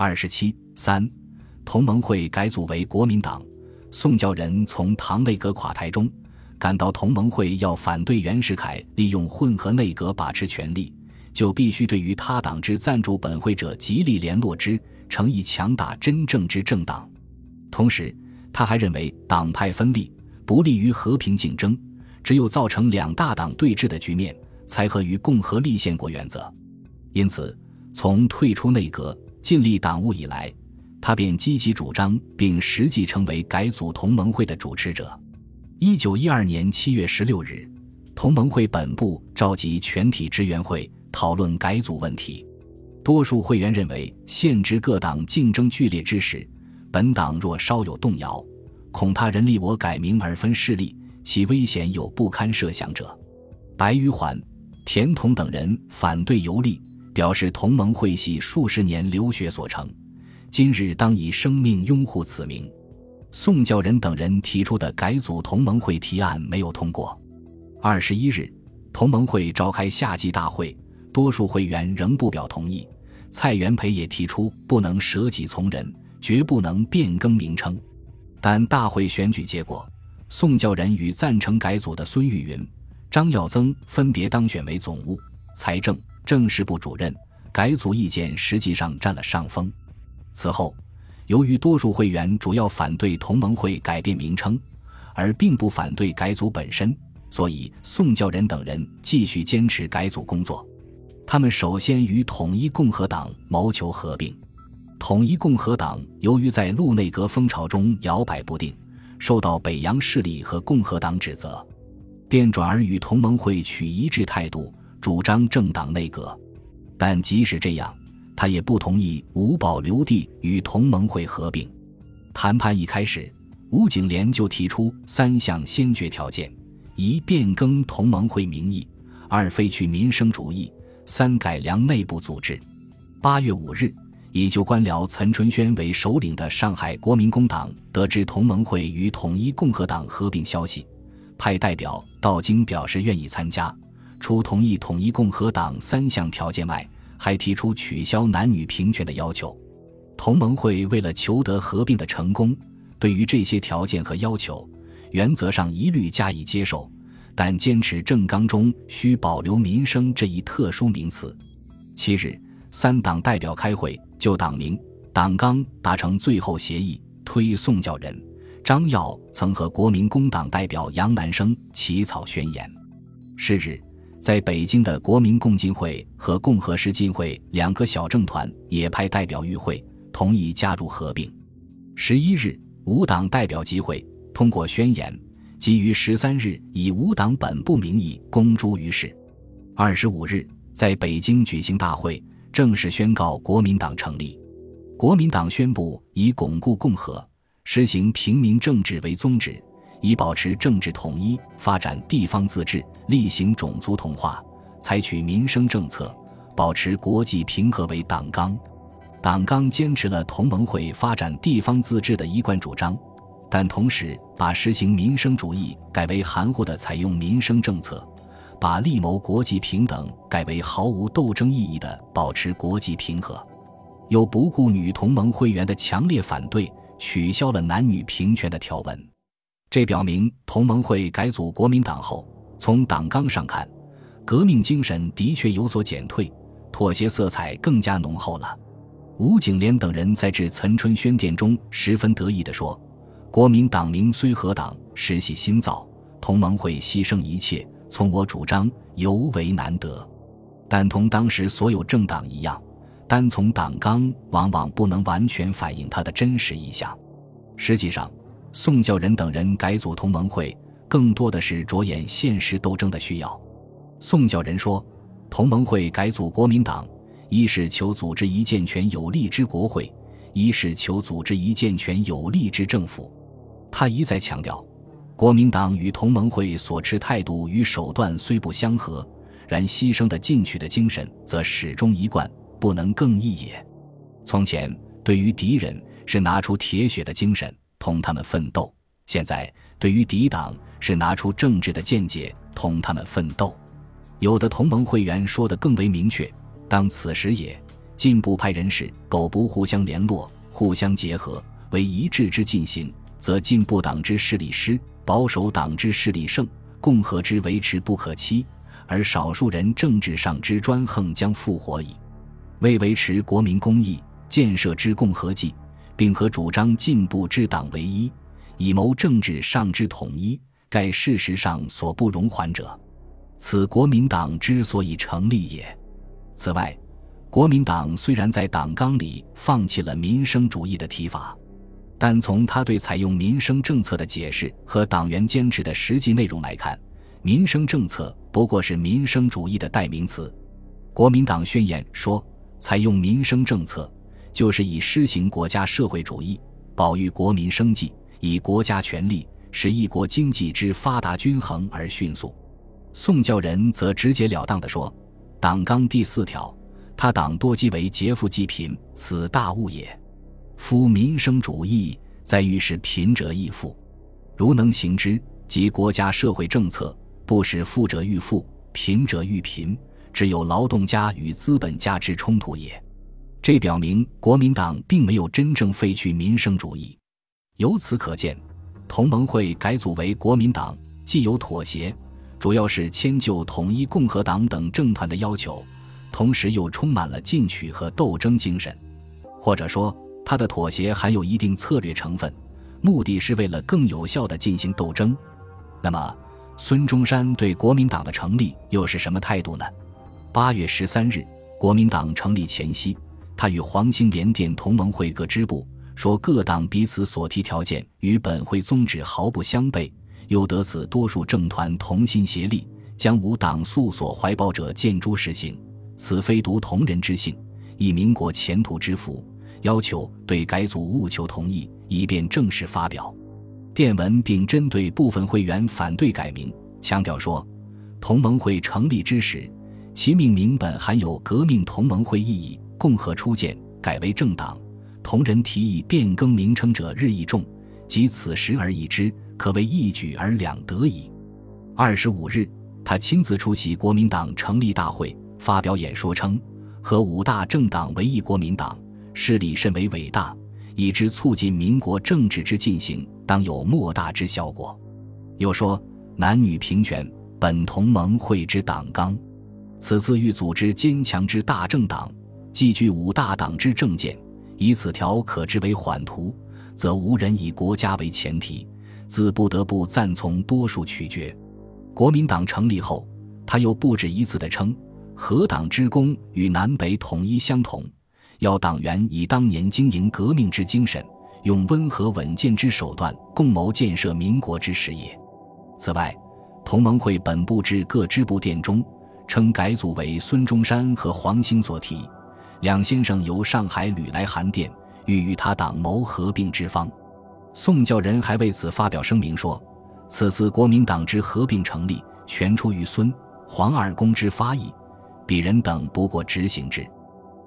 二十七三，同盟会改组为国民党。宋教仁从唐内阁垮台中感到同盟会要反对袁世凯利用混合内阁把持权力，就必须对于他党之赞助本会者极力联络之，诚以强大真正之政党。同时，他还认为党派分立不利于和平竞争，只有造成两大党对峙的局面，才合于共和立宪国原则。因此，从退出内阁。尽力党务以来，他便积极主张并实际成为改组同盟会的主持者。一九一二年七月十六日，同盟会本部召集全体支援会讨论改组问题。多数会员认为，现职各党竞争剧烈之时，本党若稍有动摇，恐怕人力我改名而分势力，其危险有不堪设想者。白玉环、田同等人反对游历。表示同盟会系数十年留学所成，今日当以生命拥护此名。宋教仁等人提出的改组同盟会提案没有通过。二十一日，同盟会召开夏季大会，多数会员仍不表同意。蔡元培也提出不能舍己从人，绝不能变更名称。但大会选举结果，宋教仁与赞成改组的孙玉云、张耀增分别当选为总务、财政。政事部主任改组意见实际上占了上风。此后，由于多数会员主要反对同盟会改变名称，而并不反对改组本身，所以宋教仁等人继续坚持改组工作。他们首先与统一共和党谋求合并。统一共和党由于在陆内阁风潮中摇摆不定，受到北洋势力和共和党指责，便转而与同盟会取一致态度。主张政党内阁，但即使这样，他也不同意吴保留地与同盟会合并。谈判一开始，吴景莲就提出三项先决条件：一、变更同盟会名义；二、废去民生主义；三、改良内部组织。八月五日，以旧官僚岑春轩为首领的上海国民工党得知同盟会与统一共和党合并消息，派代表到京表示愿意参加。除同意统一共和党三项条件外，还提出取消男女平权的要求。同盟会为了求得合并的成功，对于这些条件和要求，原则上一律加以接受，但坚持政纲中需保留民生这一特殊名词。七日，三党代表开会，就党名、党纲达成最后协议，推宋教仁、张耀曾和国民工党代表杨南生起草宣言。是日。在北京的国民共进会和共和式进会两个小政团也派代表与会，同意加入合并。十一日，五党代表集会通过宣言，即于十三日以五党本部名义公诸于世。二十五日，在北京举行大会，正式宣告国民党成立。国民党宣布以巩固共和、实行平民政治为宗旨。以保持政治统一、发展地方自治、厉行种族同化、采取民生政策、保持国际平和为党纲。党纲坚持了同盟会发展地方自治的一贯主张，但同时把实行民生主义改为含糊的采用民生政策，把力谋国际平等改为毫无斗争意义的保持国际平和，又不顾女同盟会员的强烈反对，取消了男女平权的条文。这表明同盟会改组国民党后，从党纲上看，革命精神的确有所减退，妥协色彩更加浓厚了。吴景莲等人在致岑春轩电中十分得意地说：“国民党名虽合党，实系新造，同盟会牺牲一切，从我主张，尤为难得。但同当时所有政党一样，单从党纲往往不能完全反映它的真实意向。实际上。”宋教仁等人改组同盟会，更多的是着眼现实斗争的需要。宋教仁说：“同盟会改组国民党，一是求组织一健全有力之国会，一是求组织一健全有力之政府。”他一再强调，国民党与同盟会所持态度与手段虽不相合，然牺牲的进取的精神则始终一贯，不能更易也。从前对于敌人是拿出铁血的精神。同他们奋斗。现在对于敌党是拿出政治的见解，同他们奋斗。有的同盟会员说的更为明确：当此时也，进步派人士苟不互相联络、互相结合，为一致之进行，则进步党之势力失，保守党之势力盛，共和之维持不可期，而少数人政治上之专横将复活矣。为维持国民公义，建设之共和计，并和主张进步之党为一，以谋政治上之统一，盖事实上所不容缓者。此国民党之所以成立也。此外。国民党虽然在党纲里放弃了民生主义的提法，但从他对采用民生政策的解释和党员坚持的实际内容来看，民生政策不过是民生主义的代名词。国民党宣言说，采用民生政策就是以施行国家社会主义，保育国民生计，以国家权力使一国经济之发达均衡而迅速。宋教仁则直截了当地说，党纲第四条。他党多积为劫富济贫，此大误也。夫民生主义在于使贫者易富，如能行之，即国家社会政策不使富者愈富，贫者愈贫，只有劳动家与资本家之冲突也。这表明国民党并没有真正废去民生主义。由此可见，同盟会改组为国民党，既有妥协，主要是迁就统一共和党等政团的要求。同时又充满了进取和斗争精神，或者说，他的妥协含有一定策略成分，目的是为了更有效地进行斗争。那么，孙中山对国民党的成立又是什么态度呢？八月十三日，国民党成立前夕，他与黄兴联电同盟会各支部说，各党彼此所提条件与本会宗旨毫不相悖，又得此多数政团同心协力，将无党素所怀抱者见诸实行。此非独同人之幸，亦民国前途之福。要求对改组务求同意，以便正式发表电文，并针对部分会员反对改名，强调说：同盟会成立之时，其命名本含有革命同盟会意义。共和初建，改为政党，同人提议变更名称者日益众，即此时而已之，可谓一举而两得矣。二十五日，他亲自出席国民党成立大会。发表演说称，和五大政党为一国民党，势力甚为伟大，以之促进民国政治之进行，当有莫大之效果。又说，男女平权本同盟会之党纲，此次欲组织坚强之大政党，既具五大党之政见，以此条可知为缓图，则无人以国家为前提，自不得不赞从多数取决。国民党成立后，他又不止一次地称。合党之功与南北统一相同，要党员以当年经营革命之精神，用温和稳健之手段，共谋建设民国之事业。此外，同盟会本部至各支部电中称改组为孙中山和黄兴所提，两先生由上海屡来函电，欲与他党谋合并之方。宋教仁还为此发表声明说：“此次国民党之合并成立，全出于孙黄二公之发意。”鄙人等不过执行之，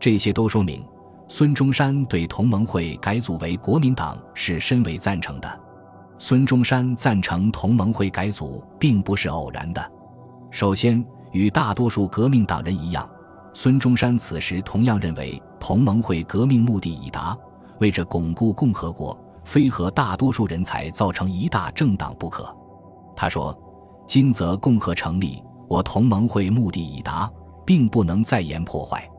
这些都说明孙中山对同盟会改组为国民党是深为赞成的。孙中山赞成同盟会改组，并不是偶然的。首先，与大多数革命党人一样，孙中山此时同样认为同盟会革命目的已达，为着巩固共和国，非和大多数人才造成一大政党不可。他说：“今则共和成立，我同盟会目的已达。”并不能再言破坏。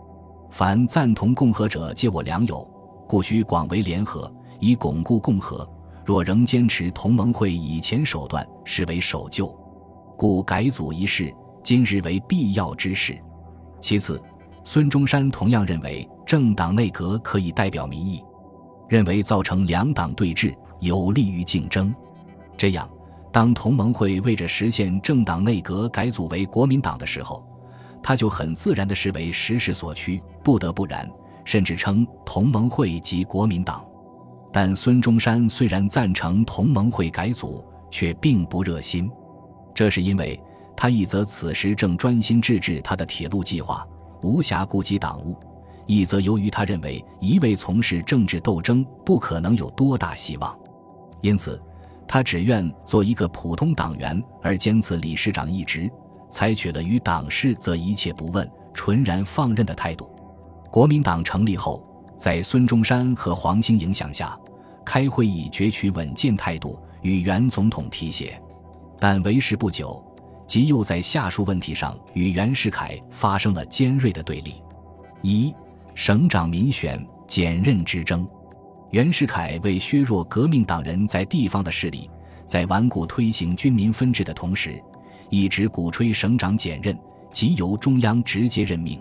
凡赞同共和者，皆我良友，故须广为联合，以巩固共和。若仍坚持同盟会以前手段，视为守旧。故改组一事，今日为必要之事。其次，孙中山同样认为政党内阁可以代表民意，认为造成两党对峙，有利于竞争。这样，当同盟会为着实现政党内阁改组为国民党的时候。他就很自然地视为时势所趋，不得不然，甚至称同盟会及国民党。但孙中山虽然赞成同盟会改组，却并不热心。这是因为他一则此时正专心致志他的铁路计划，无暇顾及党务；一则由于他认为一味从事政治斗争不可能有多大希望，因此他只愿做一个普通党员，而兼此理事长一职。采取了与党事则一切不问、纯然放任的态度。国民党成立后，在孙中山和黄兴影响下，开会以攫取稳健态度，与原总统提携。但为时不久，即又在下述问题上与袁世凯发生了尖锐的对立：一、省长民选减任之争。袁世凯为削弱革命党人在地方的势力，在顽固推行军民分治的同时，一直鼓吹省长减任，即由中央直接任命。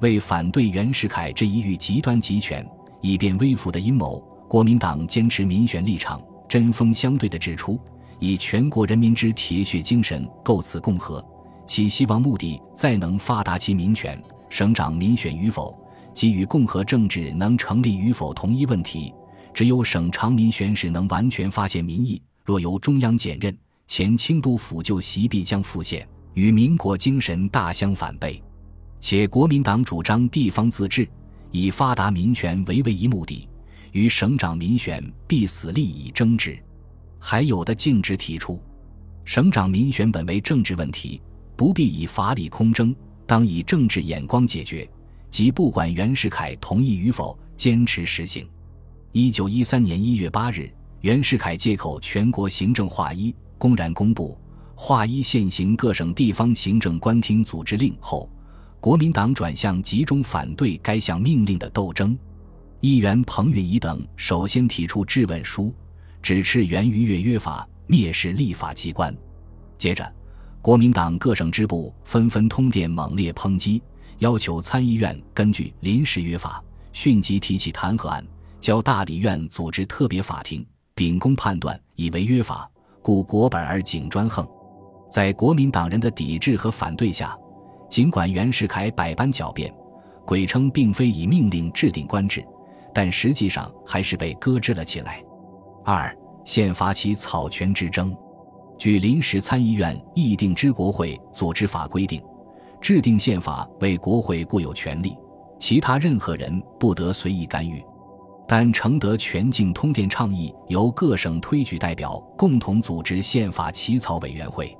为反对袁世凯这一欲极端集权、以便微服的阴谋，国民党坚持民选立场，针锋相对地指出，以全国人民之铁血精神构此共和，其希望目的再能发达其民权。省长民选与否，即与共和政治能成立与否同一问题。只有省长民选时能完全发现民意，若由中央减任，前清都府就席必将复现，与民国精神大相反背。且国民党主张地方自治，以发达民权为唯一目的，与省长民选必死利益争执。还有的径直提出，省长民选本为政治问题，不必以法理空争，当以政治眼光解决，即不管袁世凯同意与否，坚持实行。一九一三年一月八日，袁世凯借口全国行政划一，公然公布划一现行各省地方行政官厅组织令后。国民党转向集中反对该项命令的斗争，议员彭允仪等首先提出质问书，指斥袁于越约法，蔑视立法机关。接着，国民党各省支部纷纷通电猛烈抨击，要求参议院根据临时约法，迅即提起弹劾案，交大理院组织特别法庭秉公判断，以为约法，故国本而警专横。在国民党人的抵制和反对下。尽管袁世凯百般狡辩，鬼称并非以命令制定官制，但实际上还是被搁置了起来。二、宪法起草权之争。据临时参议院议定之国会组织法规定，制定宪法为国会固有权利，其他任何人不得随意干预。但承德全境通电倡议，由各省推举代表共同组织宪法起草委员会。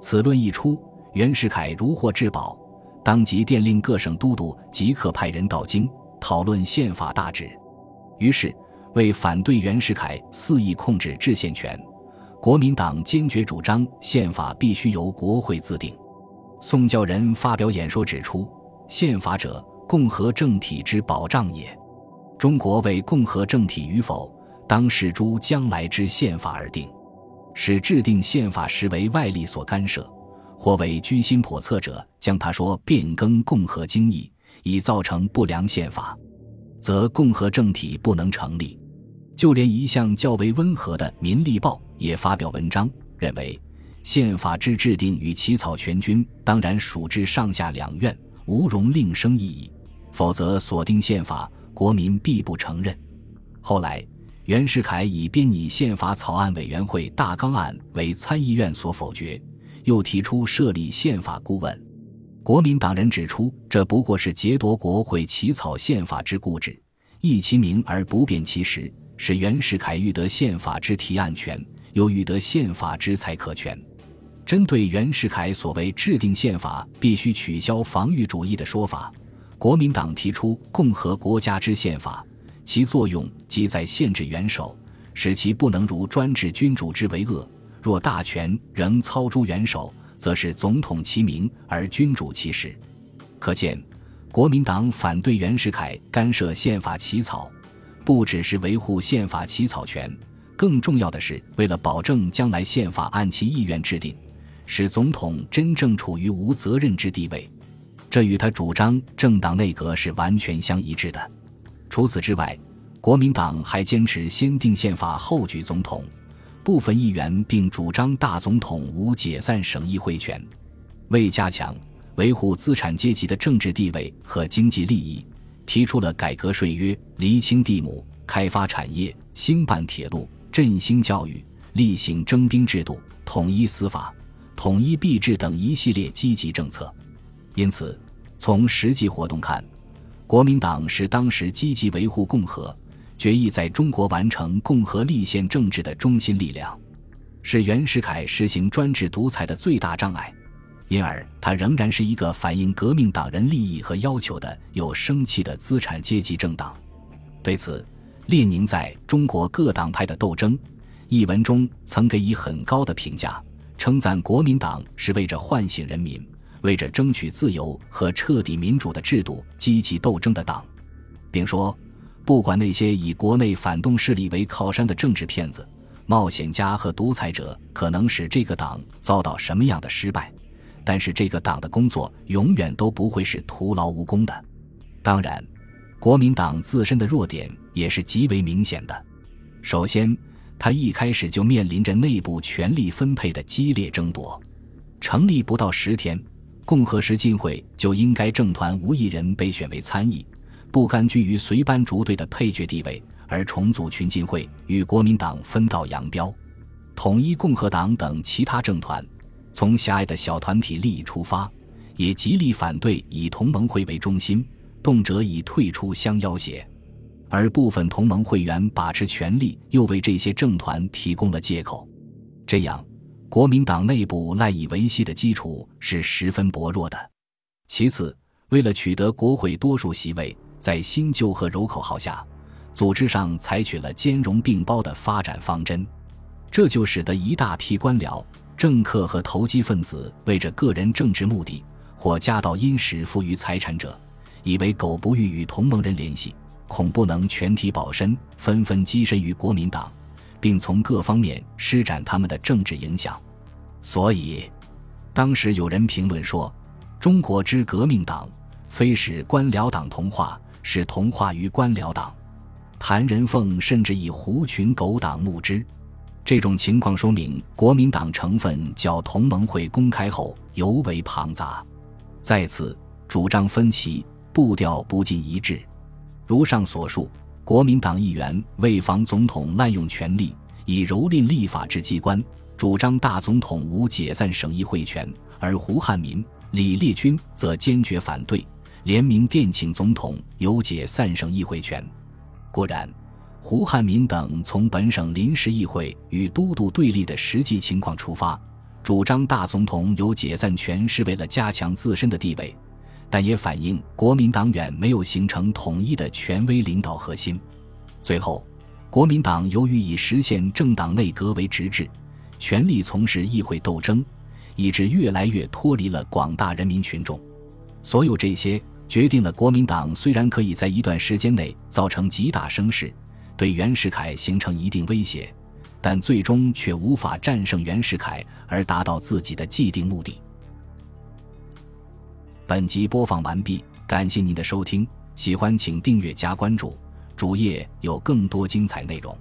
此论一出。袁世凯如获至宝，当即电令各省都督即刻派人到京讨论宪法大旨。于是，为反对袁世凯肆意控制制宪权，国民党坚决主张宪法必须由国会自定。宋教仁发表演说指出：“宪法者，共和政体之保障也。中国为共和政体与否，当视诸将来之宪法而定，使制定宪法时为外力所干涉。”或为居心叵测者，将他说变更共和经义，以造成不良宪法，则共和政体不能成立。就连一向较为温和的《民力报》也发表文章，认为宪法之制定与起草全军当然属之上下两院，无容另生异议，否则所定宪法，国民必不承认。后来，袁世凯以编拟宪法草案委员会大纲案为参议院所否决。又提出设立宪法顾问，国民党人指出，这不过是劫夺国会起草宪法之固执，异其名而不辨其实，使袁世凯欲得宪法之提案权，又欲得宪法之裁可权。针对袁世凯所谓制定宪法必须取消防御主义的说法，国民党提出共和国家之宪法，其作用即在限制元首，使其不能如专制君主之为恶。若大权仍操诸元首，则是总统其名而君主其实。可见，国民党反对袁世凯干涉宪法起草，不只是维护宪法起草权，更重要的是为了保证将来宪法按其意愿制定，使总统真正处于无责任之地位。这与他主张政党内阁是完全相一致的。除此之外，国民党还坚持先定宪法后举总统。部分议员并主张大总统无解散省议会权，为加强维护资产阶级的政治地位和经济利益，提出了改革税约、厘清地亩、开发产业、兴办铁路、振兴教育、厉行征兵制度、统一司法、统一币制等一系列积极政策。因此，从实际活动看，国民党是当时积极维护共和。决议在中国完成共和立宪政治的中心力量，是袁世凯实行专制独裁的最大障碍，因而它仍然是一个反映革命党人利益和要求的有生气的资产阶级政党。对此，列宁在中国各党派的斗争一文中曾给予很高的评价，称赞国民党是为着唤醒人民、为着争取自由和彻底民主的制度积极斗争的党，并说。不管那些以国内反动势力为靠山的政治骗子、冒险家和独裁者可能使这个党遭到什么样的失败，但是这个党的工作永远都不会是徒劳无功的。当然，国民党自身的弱点也是极为明显的。首先，他一开始就面临着内部权力分配的激烈争夺。成立不到十天，共和时进会就应该政团无一人被选为参议。不甘居于随班逐队的配角地位，而重组群进会，与国民党分道扬镳。统一共和党等其他政团，从狭隘的小团体利益出发，也极力反对以同盟会为中心，动辄以退出相要挟。而部分同盟会员把持权力，又为这些政团提供了借口。这样，国民党内部赖以维系的基础是十分薄弱的。其次，为了取得国会多数席位，在新旧和柔口号下，组织上采取了兼容并包的发展方针，这就使得一大批官僚、政客和投机分子为着个人政治目的，或家道殷实、富于财产者，以为狗不欲与同盟人联系，恐不能全体保身，纷纷跻身于国民党，并从各方面施展他们的政治影响。所以，当时有人评论说：“中国之革命党，非使官僚党同化。”是同化于官僚党，谭仁凤甚至以狐群狗党目之。这种情况说明国民党成分较同盟会公开后尤为庞杂。再次，主张分歧，步调不尽一致。如上所述，国民党议员为防总统滥用权力，以蹂躏立法之机关，主张大总统无解散省议会权，而胡汉民、李烈钧则坚决反对。联名电请总统有解散省议会权。果然，胡汉民等从本省临时议会与都督对立的实际情况出发，主张大总统有解散权是为了加强自身的地位，但也反映国民党远没有形成统一的权威领导核心。最后，国民党由于以实现政党内阁为直至，全力从事议会斗争，以致越来越脱离了广大人民群众。所有这些。决定了国民党虽然可以在一段时间内造成极大声势，对袁世凯形成一定威胁，但最终却无法战胜袁世凯而达到自己的既定目的。本集播放完毕，感谢您的收听，喜欢请订阅加关注，主页有更多精彩内容。